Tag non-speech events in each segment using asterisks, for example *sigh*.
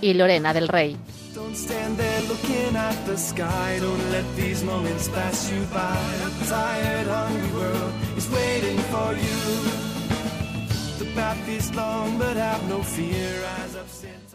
y Lorena del Rey. Path is long, but have no fear. Up, stand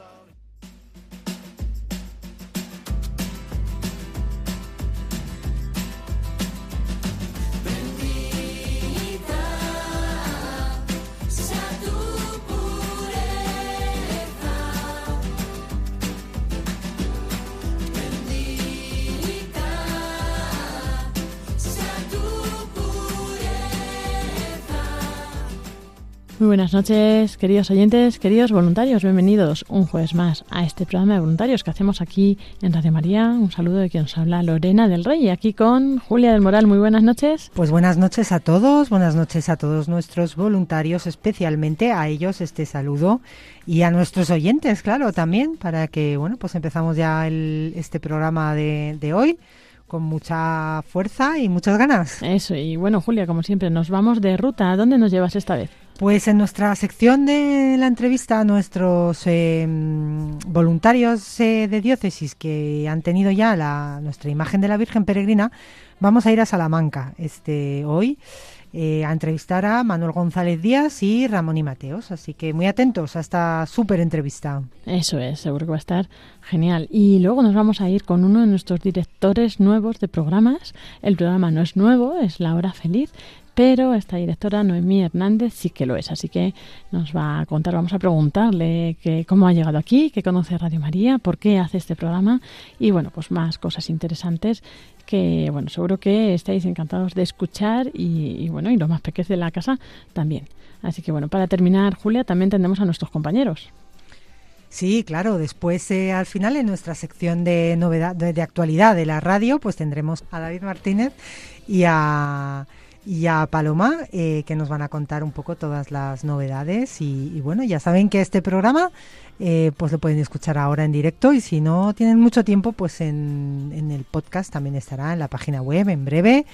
Muy buenas noches, queridos oyentes, queridos voluntarios, bienvenidos un jueves más a este programa de voluntarios que hacemos aquí en Radio María. Un saludo de quien nos habla Lorena del Rey, aquí con Julia del Moral. Muy buenas noches. Pues buenas noches a todos, buenas noches a todos nuestros voluntarios, especialmente a ellos este saludo y a nuestros oyentes, claro, también, para que, bueno, pues empezamos ya el- este programa de, de hoy con mucha fuerza y muchas ganas. Eso, y bueno, Julia, como siempre, nos vamos de ruta. ¿A dónde nos llevas esta vez? Pues en nuestra sección de la entrevista a nuestros mm, voluntarios eh, de diócesis que han tenido ya la, nuestra imagen de la Virgen Peregrina, vamos a ir a Salamanca este hoy eh, a entrevistar a Manuel González Díaz y Ramón y Mateos. Así que muy atentos a esta súper entrevista. Eso es, seguro que va a estar genial. Y luego nos vamos a ir con uno de nuestros directores nuevos de programas. El programa no es nuevo, es La Hora Feliz, pero esta directora, Noemí Hernández, sí que lo es. Así que nos va a contar, vamos a preguntarle que, cómo ha llegado aquí, qué conoce Radio María, por qué hace este programa y bueno, pues más cosas interesantes que, bueno, seguro que estáis encantados de escuchar y, bueno, y los más pequeños de la casa también. Así que bueno, para terminar, Julia, también tendremos a nuestros compañeros. Sí, claro. Después, eh, al final, en nuestra sección de novedad, de actualidad de la radio, pues tendremos a David Martínez y a, y a Paloma, eh, que nos van a contar un poco todas las novedades. Y, y bueno, ya saben que este programa, eh, pues lo pueden escuchar ahora en directo y si no tienen mucho tiempo, pues en, en el podcast también estará en la página web en breve.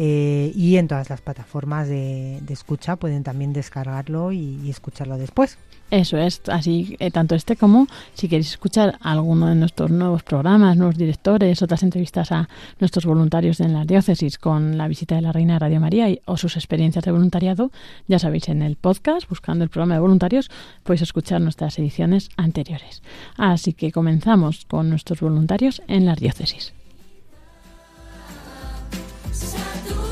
Eh, y en todas las plataformas de, escucha pueden también descargarlo y- escucharlo después. Eso es, así eh, tanto este como si queréis escuchar alguno de nuestros nuevos programas, nuevos directores, otras entrevistas a nuestros voluntarios en la diócesis con la visita de la Reina Radio María y- o sus experiencias de voluntariado, ya sabéis, en el podcast, buscando el programa de voluntarios, podéis escuchar nuestras ediciones anteriores. Así que comenzamos con nuestros voluntarios en la diócesis. Sea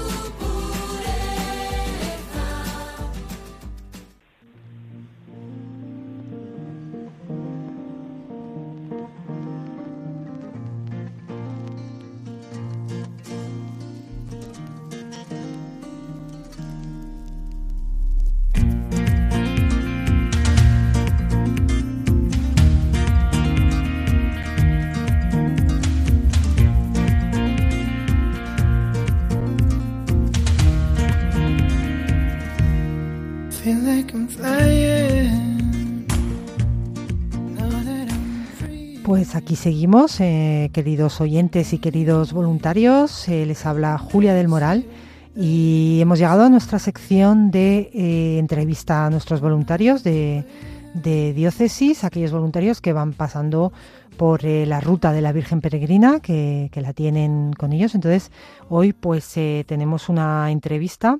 Pues aquí seguimos, eh, queridos oyentes y queridos voluntarios. eh, les habla Julia del Moral y hemos llegado a nuestra sección de eh, entrevista a nuestros voluntarios de, diócesis, aquellos voluntarios que van pasando por la ruta de la Virgen Peregrina, que, que la tienen con ellos. Entonces, hoy pues tenemos una entrevista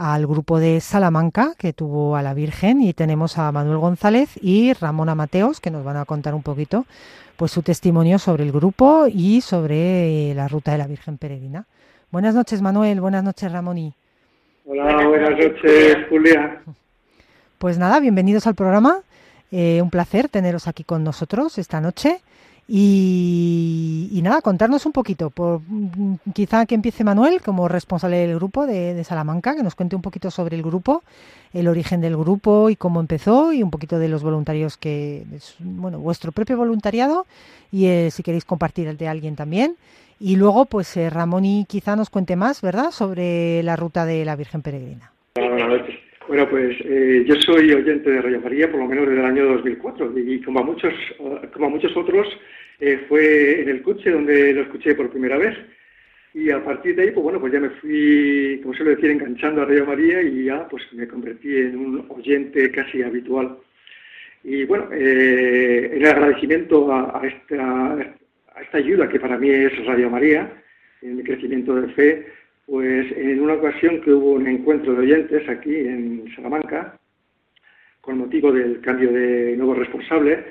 al grupo de Salamanca que tuvo a la Virgen y tenemos a Manuel González y Ramona Mateos que nos van a contar un poquito pues su testimonio sobre el grupo y sobre eh, la ruta de la Virgen Peregrina. Buenas noches Manuel, buenas noches Ramón Hola, buenas noches, Julia. Pues nada, bienvenidos al programa. Eh, un placer teneros aquí con nosotros esta noche Y, nada, contarnos un poquito, por, mm, quizá que empiece Manuel como responsable del grupo de, Salamanca, que nos cuente un poquito sobre el grupo, el origen del grupo y cómo empezó y un poquito de los voluntarios que, bueno, vuestro propio voluntariado y eh, si queréis compartir el de alguien también. Y luego, pues eh, Ramón y quizá nos cuente más, ¿verdad?, sobre la ruta de la Virgen Peregrina. Bueno, pues eh, yo soy oyente de Radio María por lo menos desde el año 2004 y como a muchos, como a muchos otros eh, fue en el coche donde lo escuché por primera vez y a partir de ahí, pues bueno, pues ya me fui, como suelo decir, enganchando a Radio María y ya pues me convertí en un oyente casi habitual. Y bueno, eh, en agradecimiento a, a esta, a esta ayuda que para mí es Radio María, en mi crecimiento de fe, pues en una ocasión que hubo un encuentro de oyentes aquí en Salamanca, con motivo del cambio de nuevo responsable,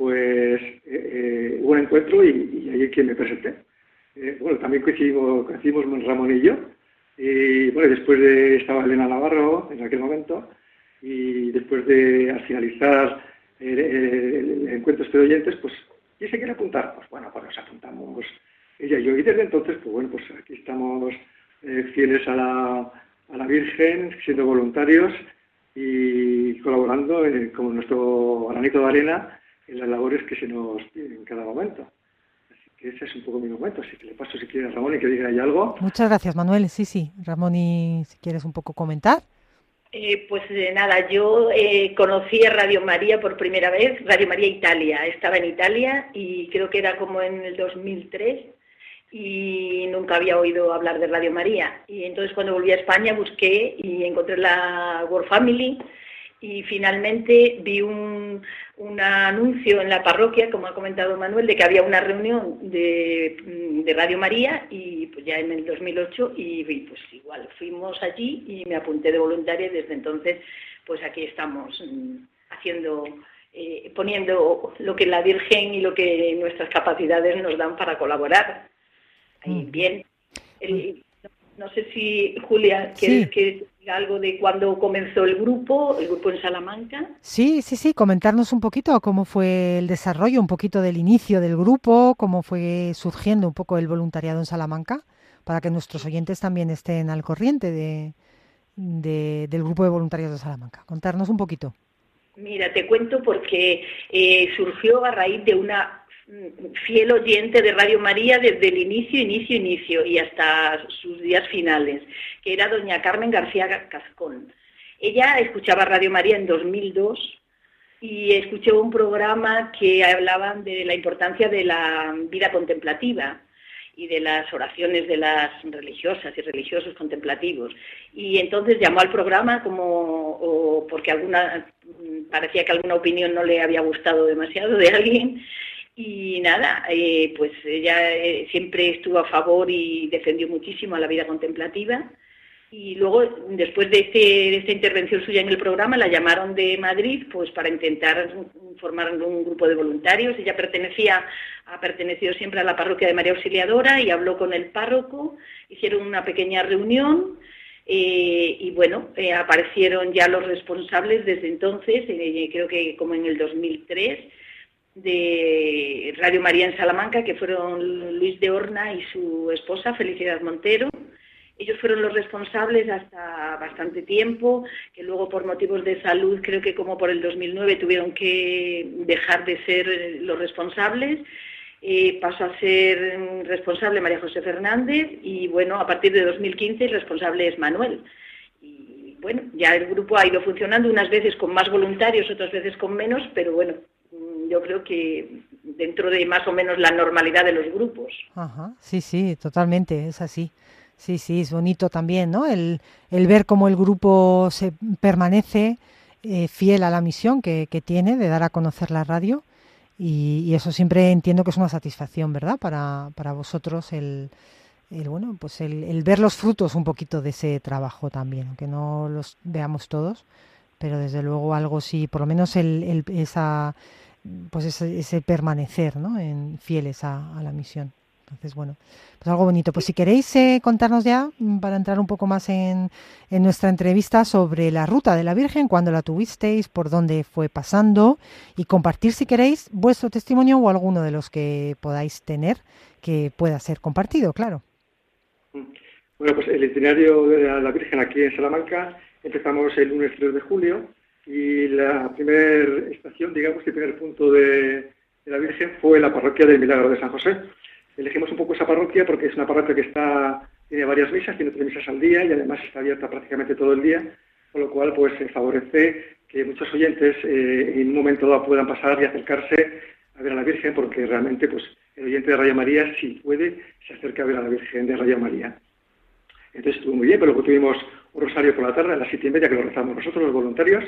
pues eh, eh, hubo un encuentro y, ahí es que me presenté. Eh, bueno, también coincidimos, coincidimos Ramón y yo. Y bueno, después de, estaba Elena Navarro en aquel momento, y después de al finalizar el, el- encuentro este de oyentes, pues, ¿quién se quiere apuntar? Pues bueno, pues nos apuntamos ella y yo. Y desde entonces, pues bueno, pues aquí estamos fieles a la, a la Virgen, siendo voluntarios y colaborando eh, con nuestro granito de arena en las labores que se nos piden en cada momento. Así que ese es un poco mi momento. Así que le paso si quiere a Ramón y que diga ahí algo. Muchas gracias, Manuel. Sí, sí. Ramón, y si quieres un poco comentar. Eh, pues eh, nada, yo eh, conocí a Radio María por primera vez, Radio María Italia. Estaba en Italia y creo que era como en el 2003 y nunca había oído hablar de Radio María. Y entonces cuando volví a España busqué y encontré la World Family y finalmente vi un, un anuncio en la parroquia, como ha comentado Manuel, de que había una reunión de, mm, de Radio María y pues ya en el 2008 y, y, pues igual fuimos allí y me apunté de voluntaria y desde entonces pues aquí estamos mm, haciendo eh, poniendo lo que la Virgen y lo que nuestras capacidades nos dan para colaborar. Ahí, Mm. bien. El- no, no sé si Julia quieres Sí. que algo de cuándo comenzó el grupo, el grupo en Salamanca. Sí, sí, sí, comentarnos un poquito cómo fue el desarrollo, un poquito del inicio del grupo, cómo fue surgiendo un poco el voluntariado en Salamanca, para que nuestros oyentes también estén al corriente de, de- del grupo de voluntarios de Salamanca. Contarnos un poquito. Mira, te cuento porque eh, surgió a raíz de una fiel oyente de Radio María desde el inicio, inicio, inicio y hasta sus días finales, que era doña Carmen García Cascón. Ella escuchaba Radio María en 2002 y escuchó un programa que hablaban de la importancia de la vida contemplativa y de las oraciones de las religiosas y religiosos contemplativos. Y entonces llamó al programa como o porque alguna parecía que alguna opinión no le había gustado demasiado de alguien y nada, eh, pues ella eh, siempre estuvo a favor y defendió muchísimo a la vida contemplativa. Y luego, después de, este, de esta intervención suya en el programa, la llamaron de Madrid pues para intentar formar un grupo de voluntarios. Ella pertenecía, ha pertenecido siempre a la parroquia de María Auxiliadora y habló con el párroco, hicieron una pequeña reunión eh, y bueno, eh, aparecieron ya los responsables desde entonces, creo que como en el 2003, de Radio María en Salamanca, que fueron Luis de Horna y su esposa, Felicidad Montero. Ellos fueron los responsables hasta bastante tiempo, que luego por motivos de salud, creo que como por el 2009, tuvieron que dejar de ser los responsables. Eh, pasó a ser responsable María José Fernández y bueno, a partir de 2015 el responsable es Manuel. Bueno, ya el grupo ha ido funcionando unas veces con más voluntarios, otras veces con menos, pero bueno, yo creo que dentro de más o menos la normalidad de los grupos. Ajá, sí, sí, totalmente, es así. Sí, sí, es bonito también, ¿no? El, el ver cómo el grupo se permanece eh, fiel a la misión que, que tiene de dar a conocer la radio y, y eso siempre entiendo que es una satisfacción, ¿verdad? Para, para vosotros el, el, bueno, pues el, el ver los frutos un poquito de ese trabajo también, aunque no los veamos todos, pero desde luego algo sí, por lo menos el, el- esa, pues ese, ese permanecer, ¿no? En, fieles a, la misión. Entonces, bueno, pues algo bonito. Pues si queréis eh, contarnos ya, mm, para entrar un poco más en, en nuestra entrevista sobre la ruta de la Virgen, cuándo la tuvisteis, por dónde fue pasando y compartir, si queréis, vuestro testimonio o alguno de los que podáis tener que pueda ser compartido, claro. Bueno, pues el itinerario de la Virgen aquí en Salamanca empezamos el lunes 3 de julio y la primera estación, digamos, el primer punto de, la Virgen fue la parroquia del Milagro de San José. Elegimos un poco esa parroquia porque es una parroquia que está tiene varias misas, tiene tres misas al día y además está abierta prácticamente todo el día, con lo cual pues favorece que muchos oyentes eh, en un momento dado puedan pasar y acercarse a ver a la Virgen porque realmente pues el oyente de Radio María si puede se acerca a ver a la Virgen de Radio María. Entonces estuvo muy bien, pero luego tuvimos un rosario por la tarde a las siete y media que lo rezamos nosotros los voluntarios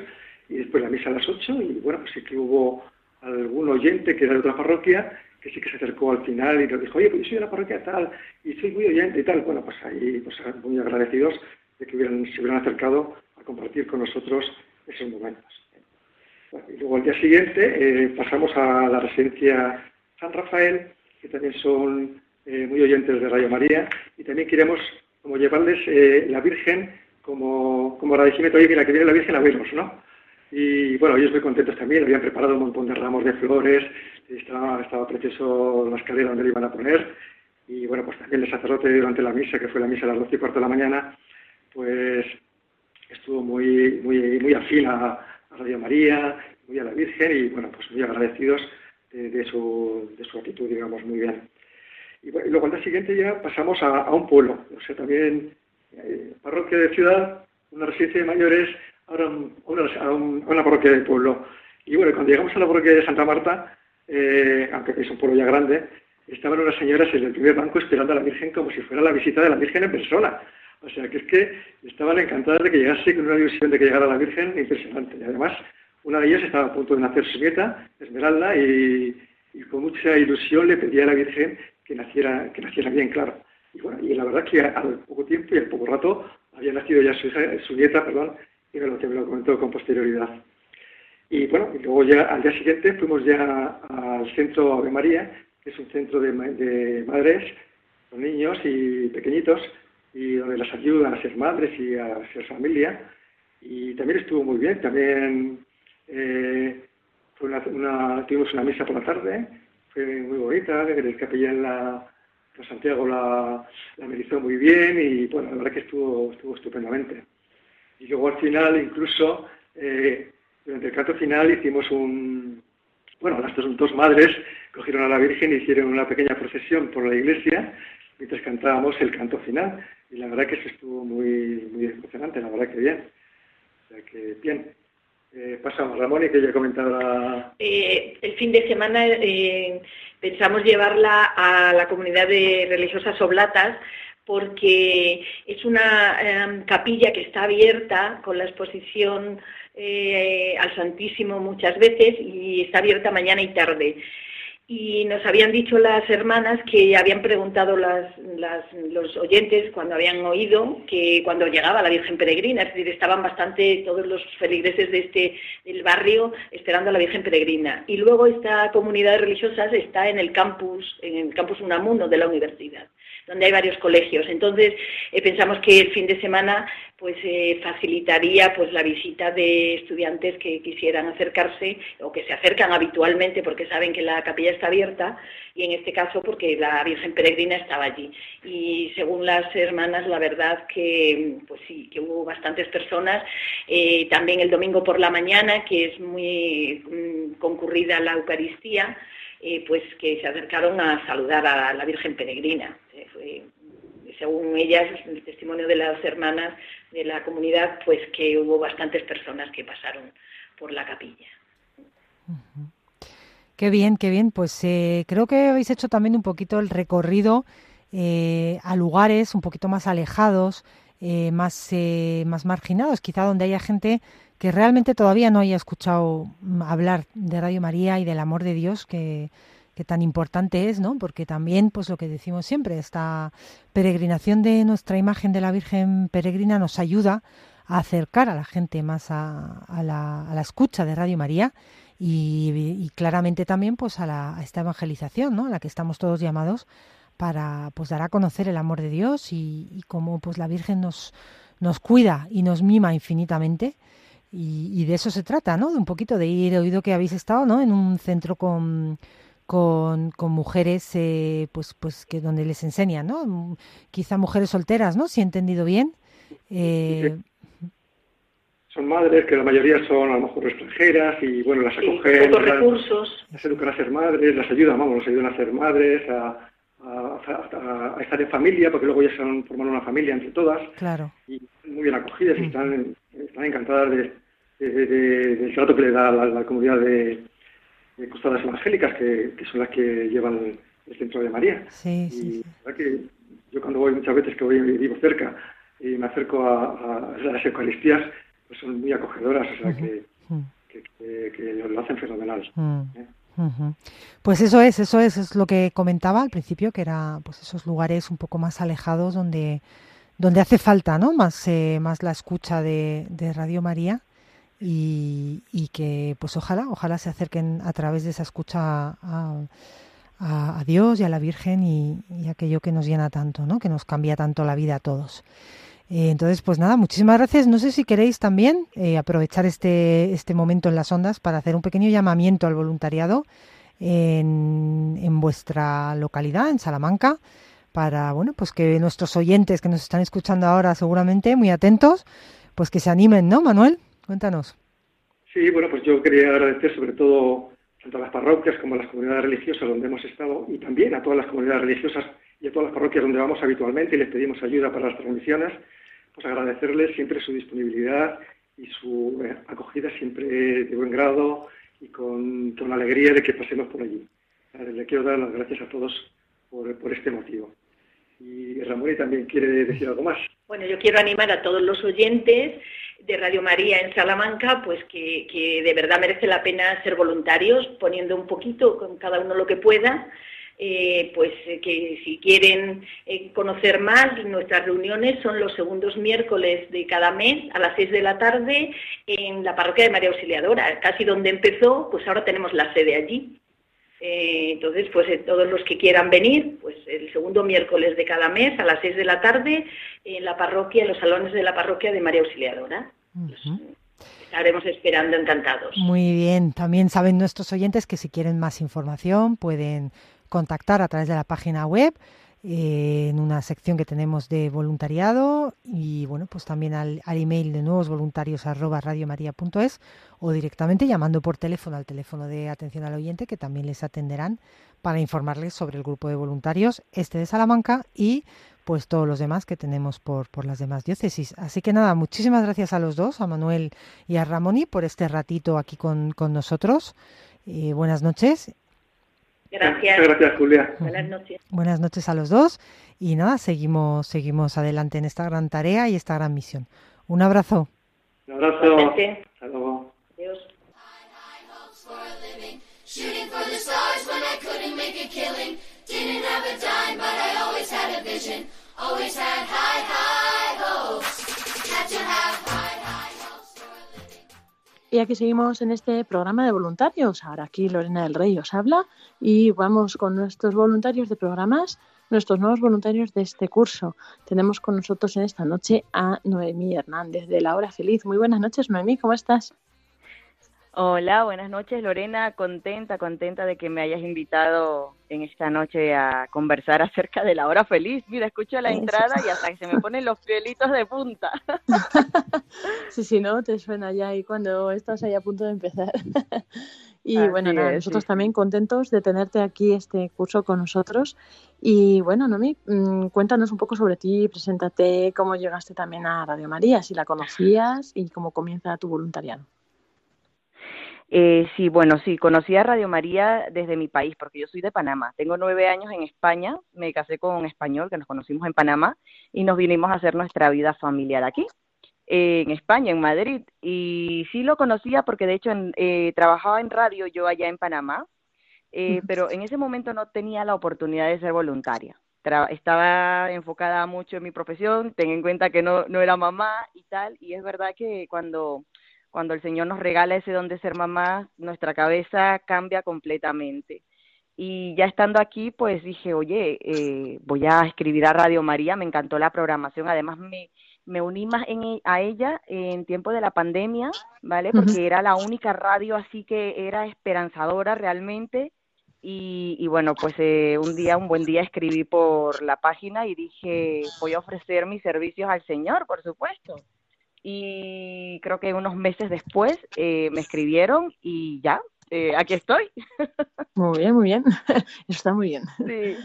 y después la misa a las ocho y bueno pues sí que hubo algún oyente que era de otra parroquia que sí que se acercó al final y nos dijo, oye, pues yo soy de la parroquia tal y soy muy oyente y tal. Bueno, pues ahí pues muy agradecidos de que hubieran, se hubieran acercado a compartir con nosotros esos momentos. Bueno, y luego al día siguiente eh, pasamos a la residencia San Rafael, que también son eh, muy oyentes de Radio María, y también queremos como llevarles eh, la Virgen como, como agradecimiento, oye, mira, que viene la Virgen a verlos, ¿no? Y bueno, ellos muy contentos también, habían preparado un montón de ramos de flores, estaba, estaba precioso la escalera donde le iban a poner. Y bueno, pues también el sacerdote durante la misa, que fue la misa a las 12 y cuarto de la mañana, pues estuvo muy, muy, muy afín a, a Radio María, muy a la Virgen y bueno, pues muy agradecidos de, de su, de su actitud, digamos, muy bien. Y, bueno, y luego al día siguiente ya pasamos a, a un pueblo, o sea, también eh, parroquia de ciudad, una residencia de mayores, ahora a, a una parroquia de pueblo. Y bueno, cuando llegamos a la parroquia de Santa Marta, eh, aunque es un pueblo ya grande, estaban unas señoras en el primer banco esperando a la Virgen como si fuera la visita de la Virgen en persona. O sea, que es que estaban encantadas de que llegase con una ilusión de que llegara la Virgen impresionante. Y además, una de ellas estaba a punto de nacer su nieta, Esmeralda, y, y con mucha ilusión le pedía a la Virgen que naciera, que naciera bien, claro. Y bueno, y la verdad que al poco tiempo y al poco rato había nacido ya su, hija- su nieta, perdón, y me lo, comentó con posterioridad. Y bueno, y luego ya al día siguiente fuimos ya al centro Ave María, que es un centro de, de madres con niños y pequeñitos, y donde las ayudan a ser madres y a ser familia. Y también estuvo muy bien, también eh, fue tuvimos una misa por la tarde, fue muy bonita, el capellán la, Santiago la, la muy bien y bueno, la verdad que estuvo, estuvo estupendamente. Y luego al final, incluso, eh, durante el canto final hicimos un... Bueno, las dos, madres cogieron a la Virgen y hicieron una pequeña procesión por la iglesia mientras cantábamos el canto final. Y la verdad que eso estuvo muy, muy emocionante, la verdad que bien. O sea que bien. Eh, pasamos, Ramón, y que ya comentaba... Eh, el fin de semana eh, pensamos llevarla a la comunidad de religiosas oblatas porque es una eh, capilla que está abierta con la exposición eh, al Santísimo muchas veces y está abierta mañana y tarde. Y nos habían dicho las hermanas que habían preguntado las, las- los oyentes cuando habían oído que cuando llegaba la Virgen Peregrina, es decir, estaban bastante todos los feligreses de este del barrio esperando a la Virgen Peregrina. Y luego esta comunidad de religiosas está en el campus, en el campus Unamuno de la universidad, donde hay varios colegios. Entonces eh, pensamos que el fin de semana pues eh, facilitaría pues la visita de estudiantes que quisieran acercarse o que se acercan habitualmente porque saben que la capilla está abierta y en este caso porque la Virgen Peregrina estaba allí. Y según las hermanas, la verdad que pues sí, que hubo bastantes personas. Eh, también el domingo por la mañana, que es muy mm, concurrida la Eucaristía, eh, pues que se acercaron a saludar a la Virgen Peregrina. Eh, según ellas, el testimonio de las hermanas de la comunidad, pues que hubo bastantes personas que pasaron por la capilla. Qué bien, qué bien. Pues eh, creo que habéis hecho también un poquito el recorrido eh, a lugares un poquito más alejados, eh, más, más marginados, quizá donde haya gente que realmente todavía no haya escuchado mm, hablar de Radio María y del amor de Dios que, que tan importante es, ¿no? Porque también, pues lo que decimos siempre, esta peregrinación de nuestra imagen de la Virgen peregrina nos ayuda a acercar a la gente más a, a la, a la escucha de Radio María y, claramente también pues a, la, esta evangelización, ¿no? A la que estamos todos llamados para pues dar a conocer el amor de Dios y, cómo pues la Virgen nos, nos cuida y nos mima infinitamente. Y, y de eso se trata, ¿no? De un poquito de ir, oído que habéis estado, ¿no? En un centro con, con, con mujeres, eh, pues, pues que donde les enseñan, ¿no? Mm, Quizá mujeres solteras, ¿no? Si he entendido bien. Eh, Son madres que la mayoría son a lo mejor extranjeras y bueno, las acogen, las, recursos. las educan a ser madres, las ayudan, vamos, las ayudan a ser madres, a, a- a- a estar en familia, porque luego ya se han formado una familia entre todas claro. y muy bien acogidas y Mm. están, están encantadas de, de- de- del trato que le da la, la comunidad de, de costadas evangélicas, que, que son las que llevan el centro de María. Sí, Y sí, sí. que yo cuando voy muchas veces que voy y vivo cerca y me acerco a, a las Eucaristías, pues son muy acogedoras, o sea que, que, que- que lo hacen fenomenal. ¿eh? Pues eso es, eso es, es lo que comentaba al principio, que era pues esos lugares un poco más alejados donde, donde hace falta, ¿no? Más, eh, más la escucha de, de Radio María y, que pues ojalá, ojalá se acerquen a través de esa escucha a, a- a Dios y a la Virgen y, y aquello que nos llena tanto, ¿no? Que nos cambia tanto la vida a todos. Eh, entonces, pues nada, muchísimas gracias. No sé si queréis también eh, aprovechar este, este momento en las ondas para hacer un pequeño llamamiento al voluntariado en, en vuestra localidad, en Salamanca, para, bueno, pues que nuestros oyentes que nos están escuchando ahora seguramente, muy atentos, pues que se animen, ¿no, Manuel? Cuéntanos. Sí, bueno, pues yo quería agradecer sobre todo tanto a las parroquias como a las comunidades religiosas donde hemos estado y también a todas las comunidades religiosas y a todas las parroquias donde vamos habitualmente y les pedimos ayuda para las transmisiones, pues agradecerles siempre su disponibilidad y su eh, acogida siempre de buen grado y con, con alegría de que pasemos por allí. Eh, Le quiero dar las gracias a todos por, por este motivo. Y Ramón también quiere decir algo más. Bueno, yo quiero animar a todos los oyentes de Radio María en Salamanca, pues que, que de verdad merece la pena ser voluntarios, poniendo un poquito con cada uno lo que pueda. eh, pues que si quieren eh, conocer más, nuestras reuniones son los segundos miércoles de cada mes a las 6 de la tarde en la parroquia de María Auxiliadora, casi donde empezó, pues ahora tenemos la sede allí. Eh, entonces, pues eh, todos los que quieran venir, pues el segundo miércoles de cada mes a las 6 de la tarde en la parroquia, en los salones de la parroquia de María Auxiliadora. Ujú. estaremos esperando encantados. Muy bien, también saben nuestros oyentes que si quieren más información pueden contactar a través de la página web eh, en una sección que tenemos de voluntariado y bueno, pues también al, al email de nuevos voluntarios arroba o directamente llamando por teléfono al teléfono de atención al oyente que también les atenderán para informarles sobre el grupo de voluntarios este de Salamanca y pues todos los demás que tenemos por, por las demás diócesis. Así que nada, muchísimas gracias a los dos, a Manuel y a Ramoni, por este ratito aquí con, con nosotros. Eh, buenas noches. Gracias. Gracias, Julia. Buenas noches. Buenas noches a los dos. Y nada, seguimos, seguimos adelante en esta gran tarea y esta gran misión. Un abrazo. Un abrazo. Hasta luego. Adiós. for a living. Shooting for the stars when I couldn't make a killing. Didn't have a dime, but I always had a vision. Always had high, high hopes. Y aquí seguimos en este programa de voluntarios. Ahora aquí Lorena del Rey os habla y vamos con nuestros voluntarios de programas, nuestros nuevos voluntarios de este curso. Tenemos con nosotros en esta noche a Noemí Hernández de La Hora Feliz. Muy buenas noches, Noemí, ¿cómo estás? Hola, buenas noches Lorena, contenta, contenta de que me hayas invitado en esta noche a conversar acerca de la hora feliz. Mira, escucho la Eso. entrada y hasta que se me ponen los pielitos de punta. *laughs* Sí, sí, ¿no? Te suena ya ahí cuando estás ahí a punto de empezar. *laughs* y Así bueno, nada, es, nosotros sí, también contentos de tenerte aquí este curso con nosotros. Y bueno, Noemí, mm, cuéntanos un poco sobre ti, preséntate, cómo llegaste también a Radio María, si la conocías y cómo comienza tu voluntariado. Eh, sí, bueno, sí, conocí a Radio María desde mi país, porque yo soy de Panamá. Tengo nueve años en España, me casé con un español que nos conocimos en Panamá y nos vinimos a hacer nuestra vida familiar aquí, eh, en España, en Madrid. Y sí lo conocía porque de hecho en- eh, trabajaba en radio yo allá en Panamá, eh, pero en ese momento no tenía la oportunidad de ser voluntaria. Tra- estaba enfocada mucho en mi profesión, ten en cuenta que no, no era mamá y tal, y es verdad que cuando cuando el Señor nos regala ese don de ser mamá, nuestra cabeza cambia completamente. Y ya estando aquí, pues dije, oye, eh, voy a escribir a Radio María, me encantó la programación, además me, me uní más en, e, a ella en tiempo de la pandemia, ¿vale? Porque era la única radio así que era esperanzadora realmente. Y, y bueno, pues eh, un día, un buen día escribí por la página y dije, voy a ofrecer mis servicios al Señor, por supuesto. Y creo que unos meses después eh, me escribieron y ya, eh, aquí estoy. *laughs* Muy bien, muy bien. *laughs* Está muy bien. Sí.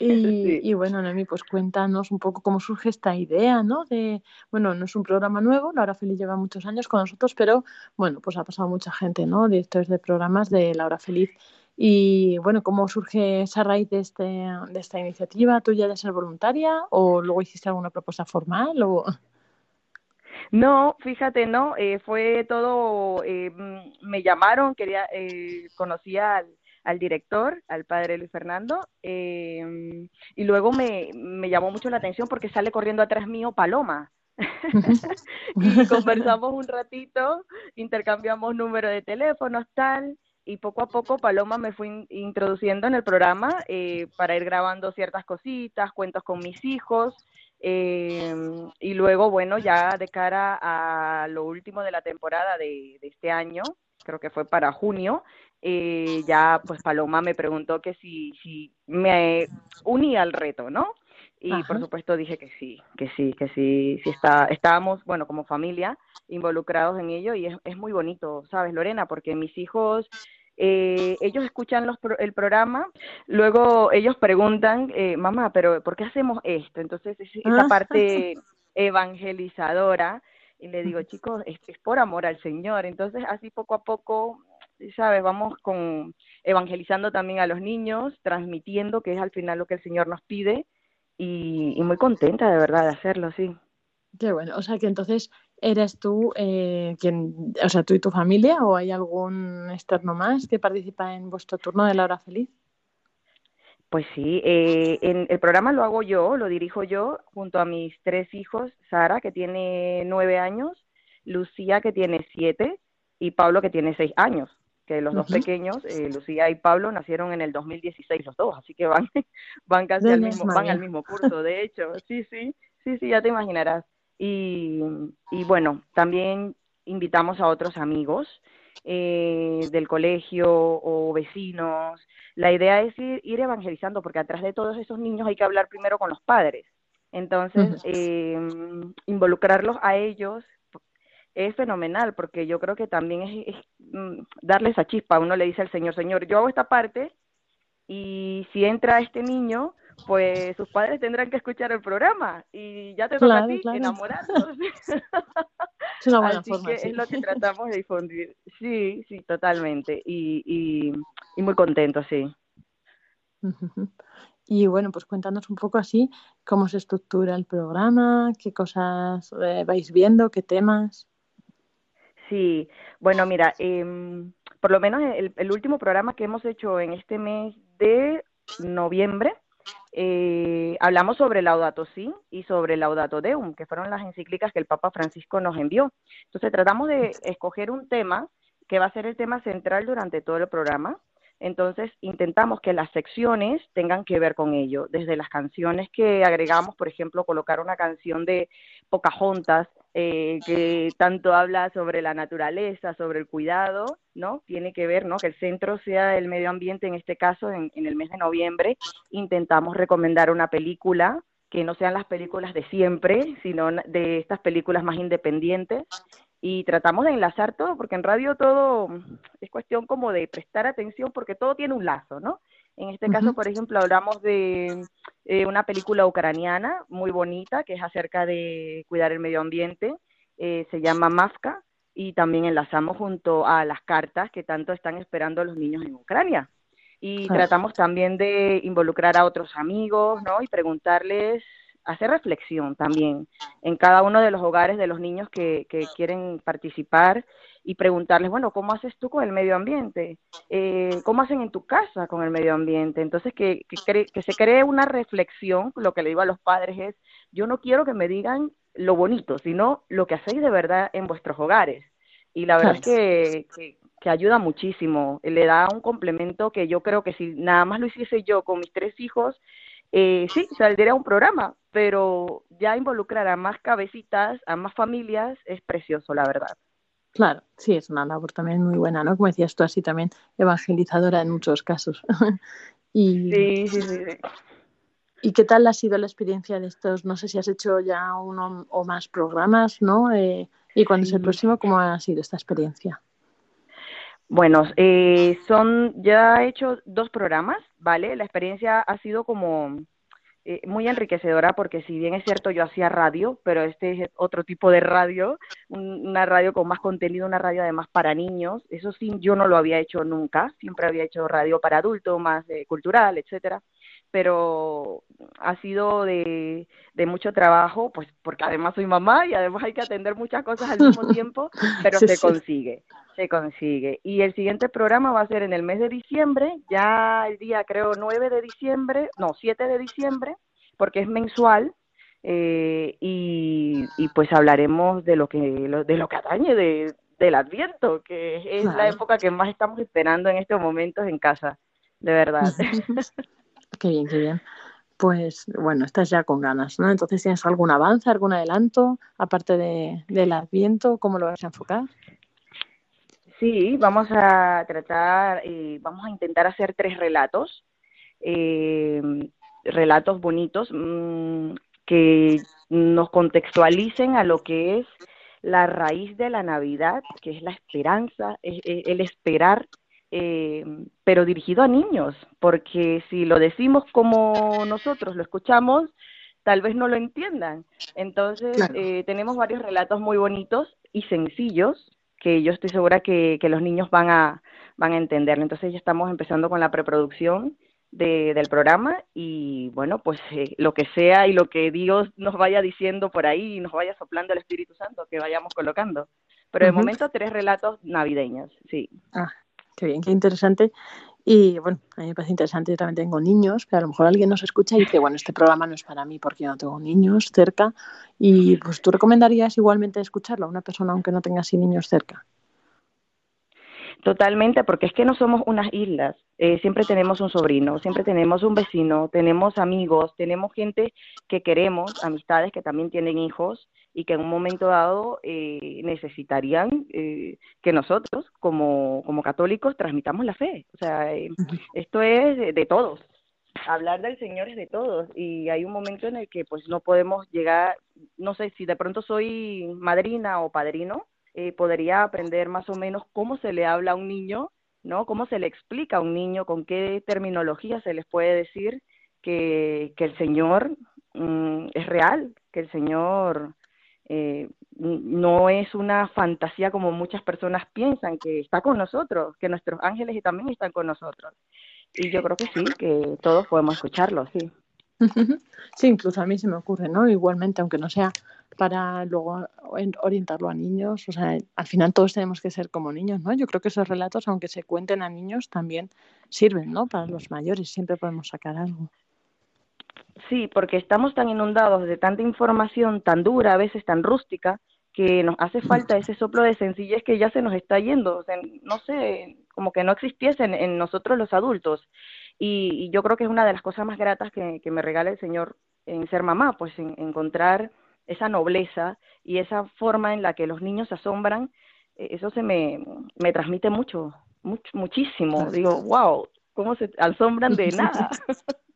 Y, y, bueno, Noemi, pues cuéntanos un poco cómo surge esta idea, ¿no? De, bueno, no es un programa nuevo, La Hora Feliz lleva muchos años con nosotros, pero bueno, pues ha pasado mucha gente, ¿no? Directores de programas de La Hora Feliz. Y bueno, ¿cómo surge esa raíz de, este, de esta iniciativa tuya de ser voluntaria? ¿O luego hiciste alguna propuesta formal? O... No, fíjate, no, eh, fue todo, eh, me llamaron, quería, eh, conocía al, al director, al padre Luis Fernando, eh, y luego me, me llamó mucho la atención porque sale corriendo atrás mío Paloma. *laughs* y conversamos un ratito, intercambiamos número de teléfonos, tal, y poco a poco Paloma me fue introduciendo en el programa eh, para ir grabando ciertas cositas, cuentos con mis hijos, eh, y luego, bueno, ya de cara a lo último de la temporada de, de este año, creo que fue para junio, eh, ya pues Paloma me preguntó que si, si me unía al reto, ¿no? Y Ajá. por supuesto dije que sí, que sí, que sí, sí está, estábamos, bueno, como familia involucrados en ello y es, es muy bonito, ¿sabes, Lorena? Porque mis hijos, eh, ellos escuchan los, pro- el programa, luego ellos preguntan, eh, mamá, pero ¿por qué hacemos esto? Entonces es- esa Ah. parte *laughs* evangelizadora y le digo, chicos, es, es por amor al Señor. Entonces así poco a poco sabes, vamos con evangelizando también a los niños, transmitiendo, que es al final lo que el Señor nos pide, y, y muy contenta de verdad de hacerlo, sí. Qué bueno, o sea que entonces eres tú eh, quien, o sea, tú y tu familia, o hay algún externo más que participa en vuestro turno de la hora feliz. Pues sí, eh, en el programa lo hago yo, lo dirijo yo, junto a mis tres hijos, Sara, que tiene nueve años, Lucía, que tiene siete, y Pablo, que tiene seis años que los dos pequeños, eh, Lucía y Pablo, nacieron en el 2016 los dos, así que van, *laughs* van casi al mismo, van al mismo curso, de hecho, sí, sí, sí, sí, ya te imaginarás. Y, y bueno, también invitamos a otros amigos eh, del colegio o vecinos. La idea es ir, ir evangelizando, porque atrás de todos esos niños hay que hablar primero con los padres. Entonces, eh, involucrarlos a ellos es fenomenal, porque yo creo que también es, es, mm, darle esa chispa. Uno le dice al Señor, Señor, yo hago esta parte y si entra este niño, pues sus padres tendrán que escuchar el programa y ya te toca Claro, a ti claro. enamorarlos. Es una buena Así forma, que sí. es lo que *laughs* tratamos de difundir. Sí, sí, totalmente. Y, y, y muy contento, sí. *laughs* Y bueno, pues cuéntanos un poco así cómo se estructura el programa, qué cosas eh, vais viendo, qué temas. Sí, bueno, mira, em, por lo menos el, el último programa que hemos hecho en este mes de noviembre, eh, hablamos sobre Laudato Si y sobre Laudato Deum, que fueron las encíclicas que el Papa Francisco nos envió. Entonces tratamos de escoger un tema que va a ser el tema central durante todo el programa. Entonces intentamos que las secciones tengan que ver con ello, desde las canciones que agregamos, por ejemplo, colocar una canción de Pocahontas eh, que tanto habla sobre la naturaleza, sobre el cuidado, ¿no? Tiene que ver, ¿no? Que el centro sea el medio ambiente, en este caso, en, en el mes de noviembre, intentamos recomendar una película que no sean las películas de siempre, sino de estas películas más independientes y tratamos de enlazar todo, porque en radio todo es cuestión como de prestar atención, porque todo tiene un lazo, ¿no? En este caso, por ejemplo, hablamos de eh, una película ucraniana muy bonita, que es acerca de cuidar el medio ambiente, eh, se llama Mafka, y también enlazamos junto a las cartas que tanto están esperando los niños en Ucrania. Y tratamos también de involucrar a otros amigos, ¿no? Y preguntarles, hacer reflexión también en cada uno de los hogares de los niños que, que quieren participar y preguntarles, bueno, ¿cómo haces tú con el medio ambiente? Eh, ¿Cómo hacen en tu casa con el medio ambiente? Entonces, que, que, cre- que se cree una reflexión, lo que le digo a los padres es, yo no quiero que me digan lo bonito, sino lo que hacéis de verdad en vuestros hogares. Y la verdad es que, que, que ayuda muchísimo, le da un complemento que yo creo que si nada más lo hiciese yo con mis tres hijos, eh, sí, saldría un programa, pero ya involucrar a más cabecitas, a más familias, es precioso, la verdad. Claro, sí, es una labor también muy buena, ¿no? Como decías tú, así también evangelizadora en muchos casos. *laughs* y, sí, sí, sí, ¿Y qué tal ha sido la experiencia de estos? No sé si has hecho ya uno o más programas, ¿no? Eh, ¿Y cuándo es el próximo? ¿Cómo ha sido esta experiencia? Bueno, eh, son, ya he hecho dos programas, ¿vale? La experiencia ha sido como eh, muy enriquecedora porque si bien es cierto yo hacía radio, pero este es otro tipo de radio, una radio con más contenido, una radio además para niños, eso sí yo no lo había hecho nunca, siempre había hecho radio para adultos, más eh, cultural, etcétera pero ha sido de, de, mucho trabajo, pues porque además soy mamá y además hay que atender muchas cosas al mismo tiempo, *laughs* pero se consigue, se consigue. Y el siguiente programa va a ser en el mes de diciembre, ya el día creo 9 de diciembre, no, 7 de diciembre, porque es mensual, eh, y, y pues hablaremos de lo que, de lo que atañe de, del Adviento, que es la época que más estamos esperando en estos momentos en casa, de verdad. *laughs* Qué bien, qué bien. Pues bueno, estás ya con ganas, ¿no? Entonces, ¿tienes algún avance, algún adelanto, aparte de, del Adviento? ¿Cómo lo vas a enfocar? Sí, vamos a tratar, eh, vamos a intentar hacer tres relatos, eh, relatos bonitos mmm, que nos contextualicen a lo que es la raíz de la Navidad, que es la esperanza, el esperar eh, pero dirigido a niños, porque si lo decimos como nosotros lo escuchamos, tal vez no lo entiendan. Entonces, eh, tenemos varios relatos muy bonitos y sencillos que yo estoy segura que, que los niños van a, van a entender. Entonces, ya estamos empezando con la preproducción de, del programa y bueno, pues eh, lo que sea y lo que Dios nos vaya diciendo por ahí y nos vaya soplando el Espíritu Santo que vayamos colocando. Pero de momento tres relatos navideños, sí. Ah, Qué bien, qué interesante. Y bueno, a mí me parece interesante, yo también tengo niños, pero a lo mejor alguien nos escucha y dice, bueno, este programa no es para mí porque yo no tengo niños cerca. Y pues tú recomendarías igualmente escucharlo a una persona aunque no tenga así niños cerca. Totalmente, porque es que no somos unas islas. Eh, siempre tenemos un sobrino, siempre tenemos un vecino, tenemos amigos, tenemos gente que queremos, amistades que también tienen hijos y que en un momento dado eh, necesitarían eh, que nosotros, como, como católicos, transmitamos la fe. O sea, eh, esto es de, todos. Hablar del Señor es de todos y hay un momento en el que pues no podemos llegar, no sé si de pronto soy madrina o padrino, podría aprender más o menos cómo se le habla a un niño, ¿no? Cómo se le explica a un niño, con qué terminología se les puede decir que, que el Señor mm, es real, que el Señor eh, no es una fantasía como muchas personas piensan, que está con nosotros, que nuestros ángeles también están con nosotros. Y yo creo que sí, que todos podemos escucharlo, sí. *laughs* Sí, incluso a mí se me ocurre, ¿no? Igualmente, aunque no sea para luego orientarlo a niños, o sea, al final todos tenemos que ser como niños, ¿no? Yo creo que esos relatos, aunque se cuenten a niños, también sirven, ¿no? Para los mayores, siempre podemos sacar algo. Sí, porque estamos tan inundados de tanta información tan dura, a veces tan rústica, que nos hace falta ese soplo de sencillez que ya se nos está yendo. O sea, no sé, como que no existiese en, nosotros los adultos. Y, yo creo que es una de las cosas más gratas que, me regala el Señor en ser mamá, pues en encontrar esa nobleza y esa forma en la que los niños se asombran, e, eso se me, me transmite mucho, mucho muchísimo. Digo, wow, cómo se asombran de nada. *laughs*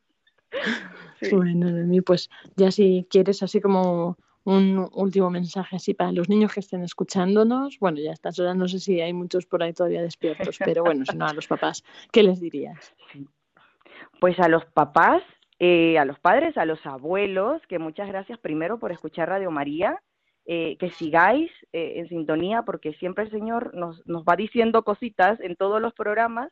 *laughs* Bueno, mí pues ya si quieres así como un último mensaje así para los niños que estén escuchándonos, bueno, ya estas horas no sé si hay muchos por ahí todavía despiertos, pero bueno, si no a los papás, ¿qué les dirías? Pues a los papás, eh, a los padres, a los abuelos, que muchas gracias primero por escuchar Radio María, eh, que sigáis eh, en sintonía porque siempre el Señor nos, nos va diciendo cositas en todos los programas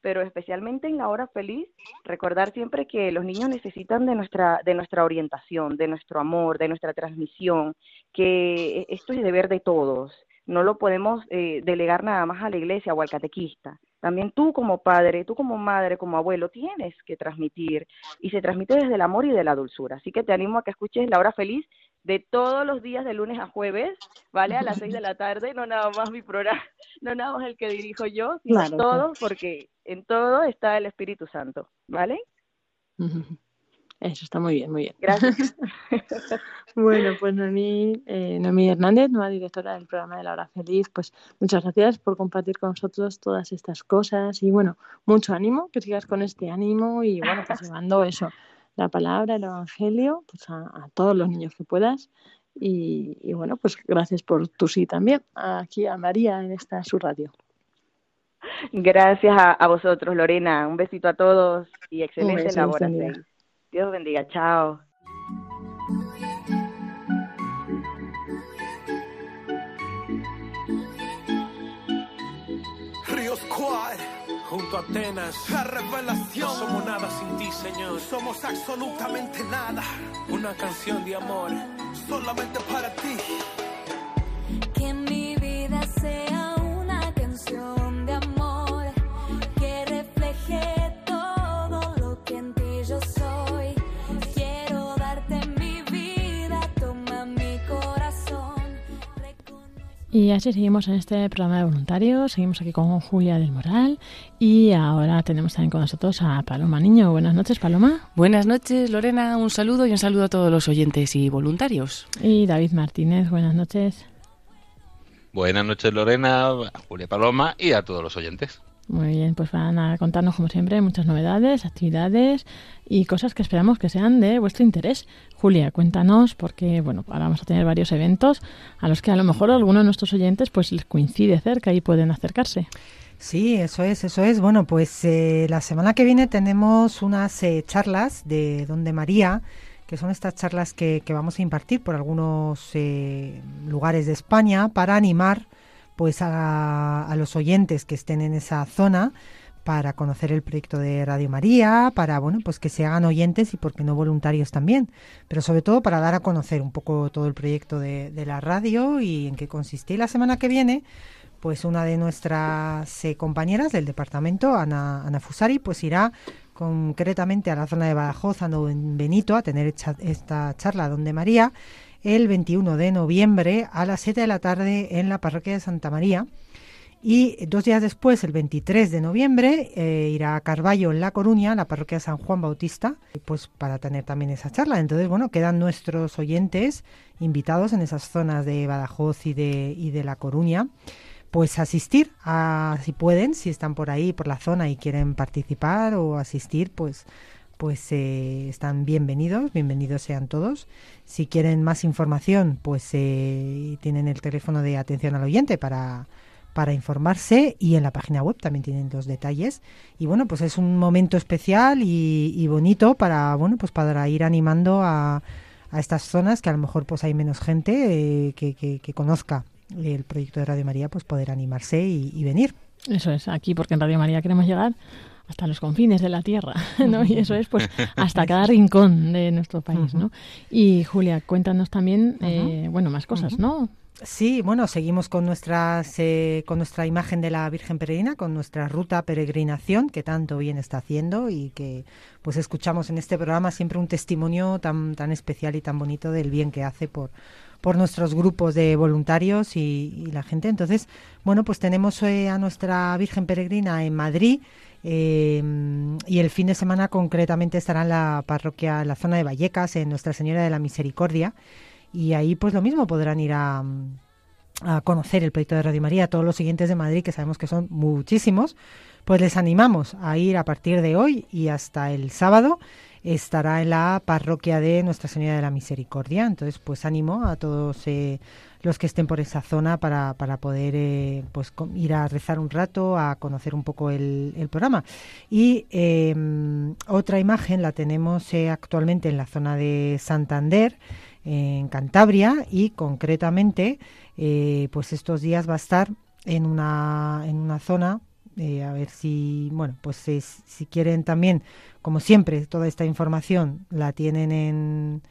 pero especialmente en la hora feliz, recordar siempre que los niños necesitan de nuestra, de nuestra orientación, de nuestro amor, de nuestra transmisión, que esto es deber de todos, no lo podemos eh, delegar nada más a la iglesia o al catequista. También tú como padre, tú como madre, como abuelo, tienes que transmitir y se transmite desde el amor y de la dulzura. Así que te animo a que escuches La Hora Feliz de todos los días de lunes a jueves ¿vale? A las seis de *laughs* la tarde, no nada más mi programa, *laughs* no nada más el que dirijo yo, sino todo, porque en todo está el Espíritu Santo, ¿vale? *laughs* Eso está muy bien, muy bien. Gracias. bueno, pues Noemí, eh, Noemí Hernández, nueva directora del programa de La Hora Feliz, pues muchas gracias por compartir con nosotros todas estas cosas y bueno, mucho ánimo, que sigas con este ánimo y bueno, pues llevando eso, la palabra, el Evangelio, pues a, todos los niños que puedas. Y, bueno, pues gracias por tu sí también, aquí a María en esta su radio. Gracias a, vosotros, Lorena. Un besito a todos y excelente labor. Dios bendiga, chao. Ríos Quad, junto a Atenas, la revelación. No somos nada sin ti, Señor. Somos absolutamente nada. Una canción de amor, solamente para ti. Y así seguimos en este programa de voluntarios, seguimos aquí con Julia del Moral y ahora tenemos también con nosotros a Paloma Niño. Buenas noches, Paloma. Buenas noches, Lorena. Un saludo y un saludo a todos los oyentes y voluntarios. Y David Martínez, buenas noches. Buenas noches, Lorena, Julia Paloma y a todos los oyentes. Muy bien, pues van a contarnos como siempre muchas novedades, actividades y cosas que esperamos que sean de vuestro interés. Julia, cuéntanos porque bueno, ahora vamos a tener varios eventos a los que a lo mejor alguno de nuestros oyentes pues les coincide cerca y pueden acercarse. Sí, eso es, eso es. Bueno, pues eh, la semana que viene tenemos unas eh, charlas de Donde María, que son estas charlas que, que vamos a impartir por algunos eh, lugares de España para animar pues a, los oyentes que estén en esa zona para conocer el proyecto de Radio María, para bueno, pues que se hagan oyentes y porque no voluntarios también, pero sobre todo para dar a conocer un poco todo el proyecto de, la radio y en qué consiste. Y la semana que viene, pues una de nuestras eh, compañeras del departamento, Ana, Ana Fusari, pues irá concretamente a la zona de Badajoz, a Benito, a tener esta charla donde María el 21 de noviembre a las 7 de la tarde en la parroquia de Santa María. Y dos días después, el 23 de noviembre, eh, irá a Carballo, en La Coruña, la parroquia San Juan Bautista, pues para tener también esa charla. Entonces, bueno, quedan nuestros oyentes invitados en esas zonas de Badajoz y de, y de La Coruña, pues asistir, a, si pueden, si están por ahí, por la zona y quieren participar o asistir, pues pues eh, están bienvenidos, bienvenidos sean todos. Si quieren más información, pues eh, tienen el teléfono de atención al oyente para, para informarse y en la página web también tienen los detalles. Y bueno, pues es un momento especial y, bonito para, bueno, pues para ir animando a, a, estas zonas que a lo mejor pues hay menos gente eh, que, que, conozca el proyecto de Radio María, pues poder animarse y, y venir. Eso es, aquí porque en Radio María queremos llegar hasta los confines de la tierra, *laughs* ¿no? Y eso es, pues, *laughs* hasta cada rincón de nuestro país, ¿no? Y Julia, cuéntanos también, eh, bueno, más cosas, ¿no? Sí, bueno, seguimos con nuestras, eh, con nuestra imagen de la Virgen Peregrina, con nuestra ruta peregrinación que tanto bien está haciendo y que, pues, escuchamos en este programa siempre un testimonio tan, tan especial y tan bonito del bien que hace por por nuestros grupos de voluntarios y, la gente. Entonces, bueno, pues tenemos eh, a nuestra Virgen Peregrina en Madrid eh, y el fin de semana concretamente estará en la parroquia, en la zona de Vallecas, en Nuestra Señora de la Misericordia. Y ahí pues lo mismo podrán ir a, a conocer el proyecto de Radio María. Todos los siguientes de Madrid, que sabemos que son muchísimos, pues les animamos a ir a partir de hoy y hasta el sábado estará en la parroquia de Nuestra Señora de la Misericordia. Entonces, pues ánimo a todos eh, los que estén por esa zona para, para poder eh, pues ir a rezar un rato, a conocer un poco el, programa. Y em, otra imagen la tenemos eh, actualmente en la zona de Santander, en Cantabria, y concretamente, pues estos días va a estar en una, en una zona a ver si, bueno, pues si quieren también como siempre, toda esta información la tienen en,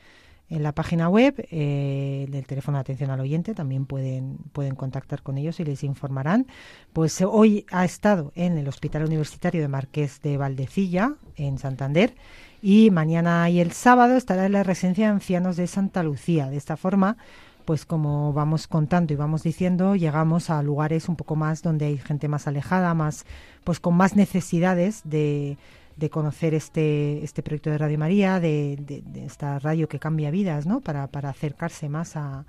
en la página web eh, del teléfono de atención al oyente. También pueden, pueden contactar con ellos y les informarán. Pues eh, hoy ha estado en el Hospital Universitario de Marqués de Valdecilla, en Santander, y mañana y el sábado estará en la residencia de ancianos de Santa Lucía. De esta forma, pues como vamos contando y vamos diciendo, llegamos a lugares un poco más donde hay gente más alejada, más, pues con más necesidades de, de conocer este, este proyecto de Radio María, de, esta radio que cambia vidas, ¿no? Para, para acercarse más a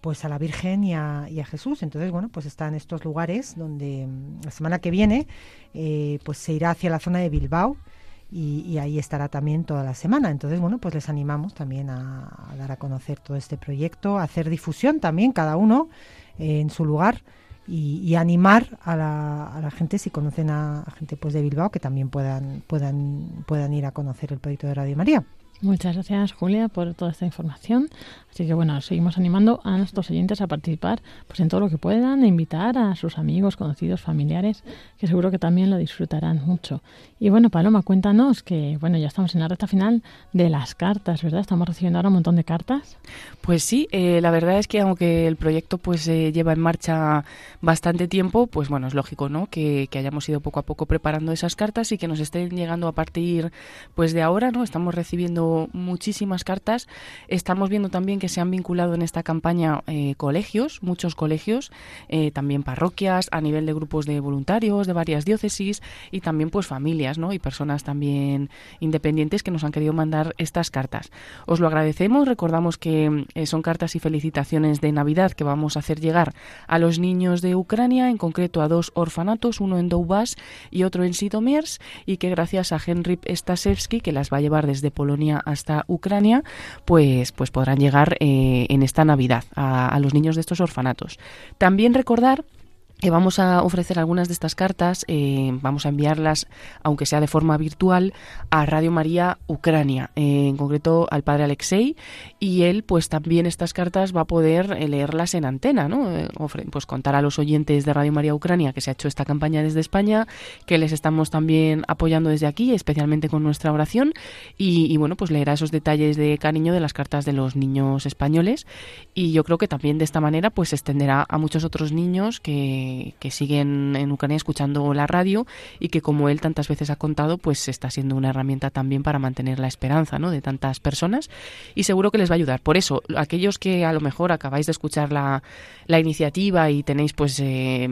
pues a la Virgen y a, Jesús. Entonces, bueno, pues está en estos lugares donde mm, la semana que viene eh, pues se irá hacia la zona de Bilbao y, ahí estará también toda la semana. Entonces, bueno, pues les animamos también a, a dar a conocer todo este proyecto, a hacer difusión también cada uno eh, en su lugar y, y animar a la, a la, gente si conocen a, a, gente pues de Bilbao que también puedan puedan puedan ir a conocer el proyecto de Radio María. Muchas gracias, Julia, por toda esta información. Así que bueno, seguimos animando a nuestros oyentes a participar pues en todo lo que puedan, e invitar a sus amigos, conocidos, familiares, que seguro que también lo disfrutarán mucho. Y bueno, Paloma, cuéntanos que bueno, ya estamos en la recta final de las cartas, ¿verdad? Estamos recibiendo ahora un montón de cartas. Pues sí, eh, la verdad es que aunque el proyecto pues eh, lleva en marcha bastante tiempo, pues bueno, es lógico, ¿no? Que, que hayamos ido poco a poco preparando esas cartas y que nos estén llegando a partir pues de ahora, ¿no? Estamos recibiendo muchísimas cartas. Estamos viendo también que se han vinculado en esta campaña eh, colegios, muchos colegios, eh, también parroquias, a nivel de grupos de voluntarios de varias diócesis y también pues familias ¿no? y personas también independientes que nos han querido mandar estas cartas. Os lo agradecemos, recordamos que eh, son cartas y felicitaciones de Navidad que vamos a hacer llegar a los niños de Ucrania, en concreto a dos orfanatos, uno en Doubas y otro en Sitomierz, y que gracias a Henry Stasevsky, que las va a llevar desde Polonia hasta Ucrania, pues, pues podrán llegar eh, en esta Navidad a, a los niños de estos orfanatos. También recordar que vamos a ofrecer algunas de estas cartas, eh, vamos a enviarlas, aunque sea de forma virtual, a Radio María Ucrania, eh, en concreto al padre Alexei, y él, pues también estas cartas va a poder eh, leerlas en antena, ¿no? Eh, pues contar a los oyentes de Radio María Ucrania que se ha hecho esta campaña desde España, que les estamos también apoyando desde aquí, especialmente con nuestra oración, y, y bueno, pues leerá esos detalles de cariño de las cartas de los niños españoles, y yo creo que también de esta manera, pues se extenderá a muchos otros niños que que, siguen en Ucrania escuchando la radio y que como él tantas veces ha contado, pues está siendo una herramienta también para mantener la esperanza ¿no? de tantas personas y seguro que les va a ayudar. Por eso, aquellos que a lo mejor acabáis de escuchar la, la iniciativa y tenéis pues eh,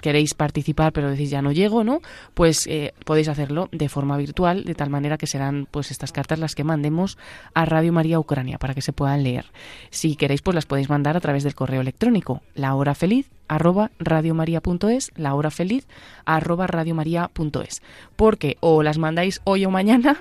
queréis participar pero decís ya no llego, ¿no? Pues eh, podéis hacerlo de forma virtual, de tal manera que serán pues estas cartas las que mandemos a Radio María Ucrania para que se puedan leer. Si queréis pues las podéis mandar a través del correo electrónico la hora feliz arroba radiomaria.es, la hora feliz arroba radiomaria.es. Porque o las mandáis hoy o mañana,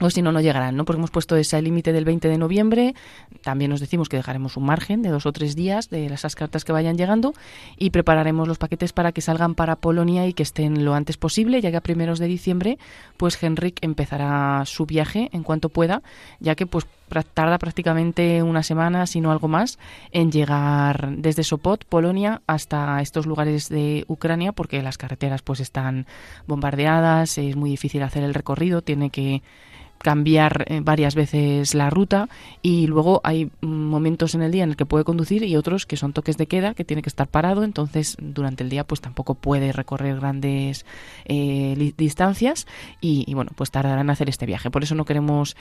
o si no, no llegarán, ¿no? Porque hemos puesto ese límite del 20 de noviembre. También nos decimos que dejaremos un margen de dos o tres días de esas cartas que vayan llegando y prepararemos los paquetes para que salgan para Polonia y que estén lo antes posible, ya que a primeros de diciembre, pues Henrik empezará su viaje en cuanto pueda, ya que pues tarda prácticamente una semana, si no algo más, en llegar desde Sopot, Polonia, hasta estos lugares de Ucrania, porque las carreteras pues están bombardeadas, es muy difícil hacer el recorrido, tiene que cambiar eh, varias veces la ruta y luego hay momentos en el día en el que puede conducir y otros que son toques de queda que tiene que estar parado entonces durante el día pues tampoco puede recorrer grandes eh, distancias y, y, bueno pues tardará en hacer este viaje. Por eso no queremos